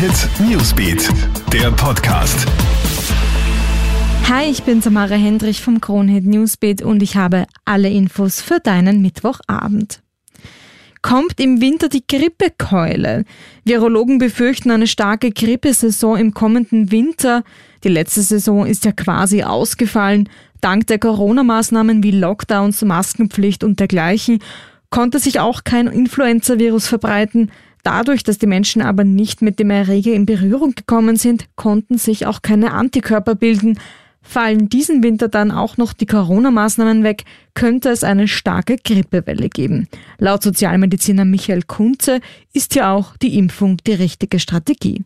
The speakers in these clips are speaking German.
Hit Newsbeat, der Podcast. Hi, ich bin Samara Hendrich vom Kronhit Newsbeat und ich habe alle Infos für deinen Mittwochabend. Kommt im Winter die Grippekeule? Virologen befürchten eine starke Grippesaison im kommenden Winter. Die letzte Saison ist ja quasi ausgefallen. Dank der Corona-Maßnahmen wie Lockdowns, Maskenpflicht und dergleichen konnte sich auch kein Influenza-Virus verbreiten. Dadurch, dass die Menschen aber nicht mit dem Erreger in Berührung gekommen sind, konnten sich auch keine Antikörper bilden. Fallen diesen Winter dann auch noch die Corona-Maßnahmen weg, könnte es eine starke Grippewelle geben. Laut Sozialmediziner Michael Kunze ist ja auch die Impfung die richtige Strategie.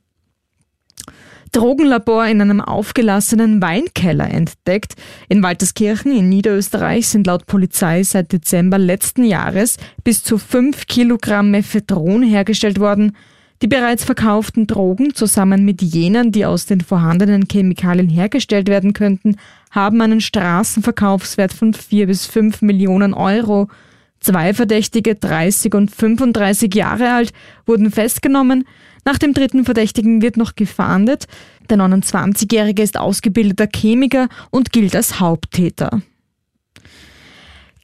Drogenlabor in einem aufgelassenen Weinkeller entdeckt. In Walterskirchen in Niederösterreich sind laut Polizei seit Dezember letzten Jahres bis zu 5 Kilogramm Mephedron hergestellt worden. Die bereits verkauften Drogen zusammen mit jenen, die aus den vorhandenen Chemikalien hergestellt werden könnten, haben einen Straßenverkaufswert von 4 bis 5 Millionen Euro. Zwei Verdächtige, 30 und 35 Jahre alt, wurden festgenommen. Nach dem dritten Verdächtigen wird noch gefahndet. Der 29-Jährige ist ausgebildeter Chemiker und gilt als Haupttäter.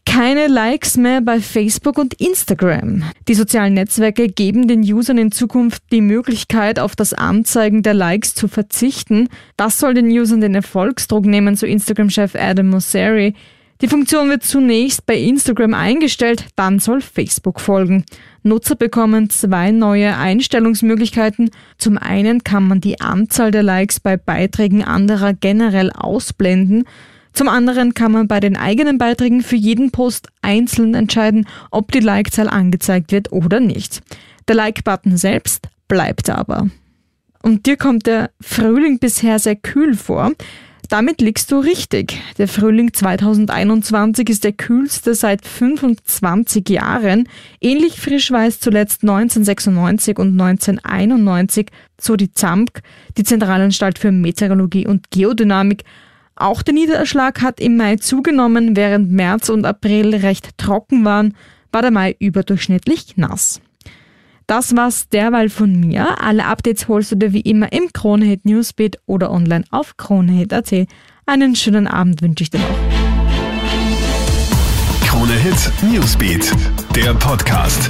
Keine Likes mehr bei Facebook und Instagram. Die sozialen Netzwerke geben den Usern in Zukunft die Möglichkeit, auf das Anzeigen der Likes zu verzichten. Das soll den Usern den Erfolgsdruck nehmen, so Instagram-Chef Adam Mosseri. Die Funktion wird zunächst bei Instagram eingestellt, dann soll Facebook folgen. Nutzer bekommen zwei neue Einstellungsmöglichkeiten. Zum einen kann man die Anzahl der Likes bei Beiträgen anderer generell ausblenden. Zum anderen kann man bei den eigenen Beiträgen für jeden Post einzeln entscheiden, ob die Like-Zahl angezeigt wird oder nicht. Der Like-Button selbst bleibt aber. Und dir kommt der Frühling bisher sehr kühl vor. Damit liegst du richtig. Der Frühling 2021 ist der kühlste seit 25 Jahren. Ähnlich frisch war es zuletzt 1996 und 1991, so die ZAMK, die Zentralanstalt für Meteorologie und Geodynamik. Auch der Niederschlag hat im Mai zugenommen, während März und April recht trocken waren, war der Mai überdurchschnittlich nass. Das war's derweil von mir. Alle Updates holst du dir wie immer im Kronehit Newsbeat oder online auf kronehit.at. Einen schönen Abend wünsche ich dir noch. Kronehit Newsbeat, der Podcast.